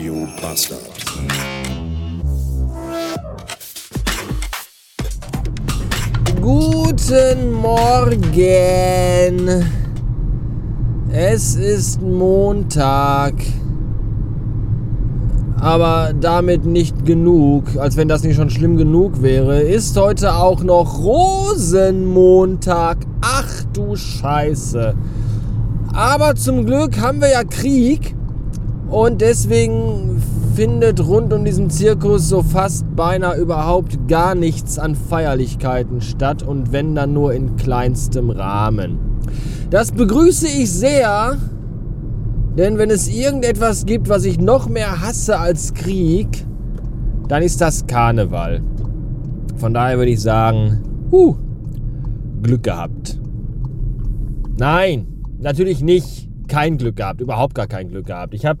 Radio Bastard. Guten Morgen. Es ist Montag. Aber damit nicht genug, als wenn das nicht schon schlimm genug wäre, ist heute auch noch Rosenmontag. Ach du Scheiße. Aber zum Glück haben wir ja Krieg und deswegen findet rund um diesen Zirkus so fast beinahe überhaupt gar nichts an Feierlichkeiten statt und wenn dann nur in kleinstem Rahmen. Das begrüße ich sehr, denn wenn es irgendetwas gibt, was ich noch mehr hasse als Krieg, dann ist das Karneval. Von daher würde ich sagen, huh, Glück gehabt. Nein, natürlich nicht. Kein Glück gehabt, überhaupt gar kein Glück gehabt. Ich habe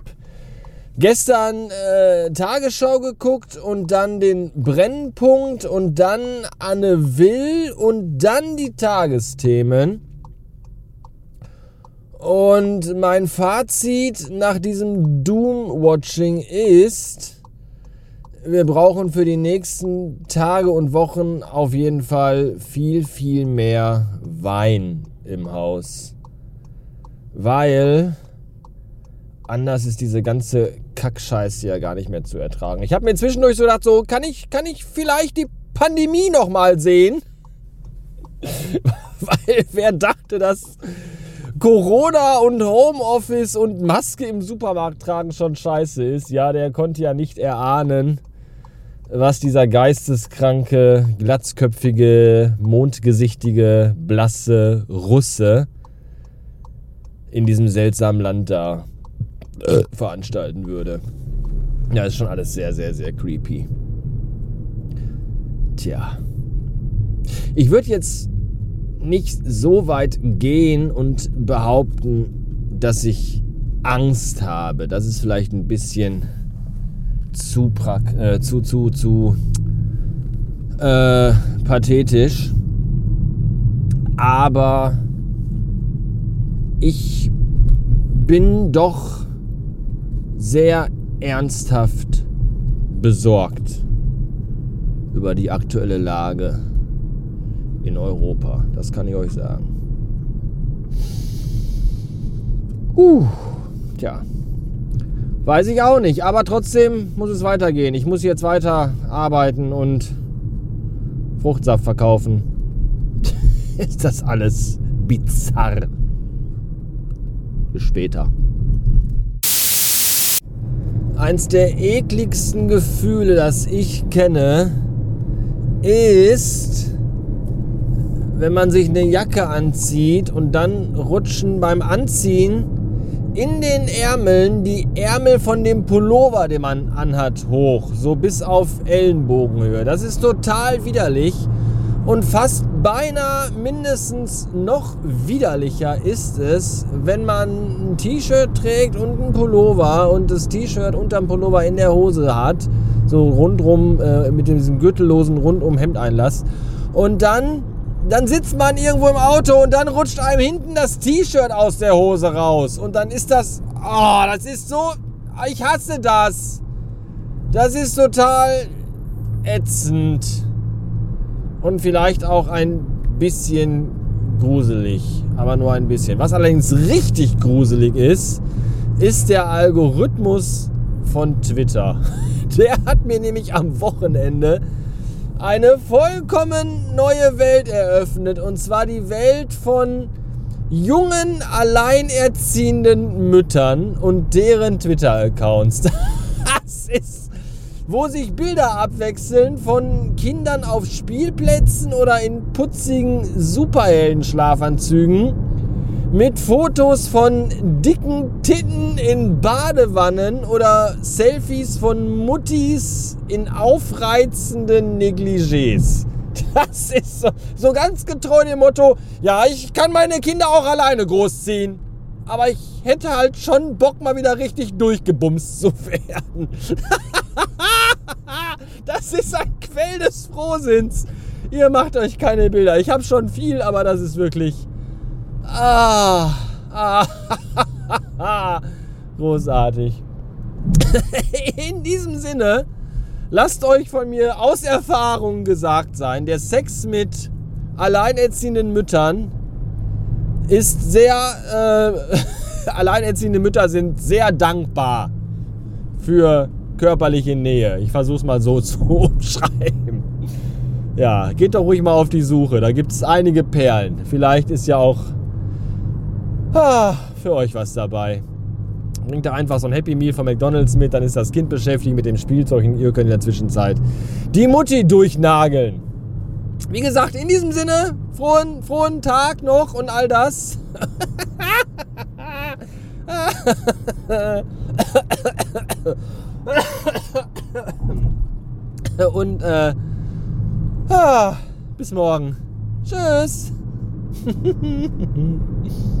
gestern äh, Tagesschau geguckt und dann den Brennpunkt und dann Anne Will und dann die Tagesthemen. Und mein Fazit nach diesem Doom-Watching ist, wir brauchen für die nächsten Tage und Wochen auf jeden Fall viel, viel mehr Wein im Haus. Weil anders ist diese ganze Kackscheiße ja gar nicht mehr zu ertragen. Ich habe mir zwischendurch so gedacht, so kann ich, kann ich vielleicht die Pandemie noch mal sehen? Weil wer dachte, dass Corona und Homeoffice und Maske im Supermarkt tragen schon scheiße ist, ja, der konnte ja nicht erahnen, was dieser geisteskranke, glatzköpfige, mondgesichtige, blasse Russe in diesem seltsamen Land da äh, veranstalten würde. Ja, ist schon alles sehr, sehr, sehr creepy. Tja. Ich würde jetzt nicht so weit gehen und behaupten, dass ich Angst habe. Das ist vielleicht ein bisschen zu, äh, zu, zu, zu äh, pathetisch. Aber ich bin doch sehr ernsthaft besorgt über die aktuelle Lage in Europa. Das kann ich euch sagen. Uh, tja. Weiß ich auch nicht, aber trotzdem muss es weitergehen. Ich muss jetzt weiter arbeiten und Fruchtsaft verkaufen. Ist das alles bizarr? Bis später. Eins der ekligsten Gefühle, das ich kenne, ist, wenn man sich eine Jacke anzieht und dann rutschen beim Anziehen in den Ärmeln die Ärmel von dem Pullover, den man anhat, hoch, so bis auf Ellenbogenhöhe. Das ist total widerlich und fast beinahe mindestens noch widerlicher ist es, wenn man ein T-Shirt trägt und ein Pullover und das T-Shirt unterm Pullover in der Hose hat, so rundrum äh, mit diesem gürtellosen rundum Hemdeinlass und dann dann sitzt man irgendwo im Auto und dann rutscht einem hinten das T-Shirt aus der Hose raus. Und dann ist das. Oh, das ist so. Ich hasse das. Das ist total ätzend. Und vielleicht auch ein bisschen gruselig. Aber nur ein bisschen. Was allerdings richtig gruselig ist, ist der Algorithmus von Twitter. Der hat mir nämlich am Wochenende eine vollkommen neue Welt eröffnet. Und zwar die Welt von jungen, alleinerziehenden Müttern und deren Twitter-Accounts. Das ist, wo sich Bilder abwechseln von Kindern auf Spielplätzen oder in putzigen Superhelden-Schlafanzügen mit Fotos von dicken Titten in Badewannen oder Selfies von Muttis in aufreizenden Negligés. Das ist so, so ganz getreu dem Motto, ja, ich kann meine Kinder auch alleine großziehen. Aber ich hätte halt schon Bock, mal wieder richtig durchgebumst zu werden. Das ist ein Quell des Frohsinns. Ihr macht euch keine Bilder. Ich habe schon viel, aber das ist wirklich Ah, ah, großartig. In diesem Sinne, lasst euch von mir aus Erfahrung gesagt sein, der Sex mit alleinerziehenden Müttern ist sehr, äh, alleinerziehende Mütter sind sehr dankbar für körperliche Nähe. Ich versuche es mal so zu umschreiben. Ja, geht doch ruhig mal auf die Suche. Da gibt es einige Perlen. Vielleicht ist ja auch ah, für euch was dabei. Bringt da einfach so ein Happy Meal von McDonalds mit, dann ist das Kind beschäftigt mit dem Spielzeug und ihr könnt in der Zwischenzeit die Mutti durchnageln. Wie gesagt, in diesem Sinne, frohen, frohen Tag noch und all das. und äh, ah, bis morgen. Tschüss.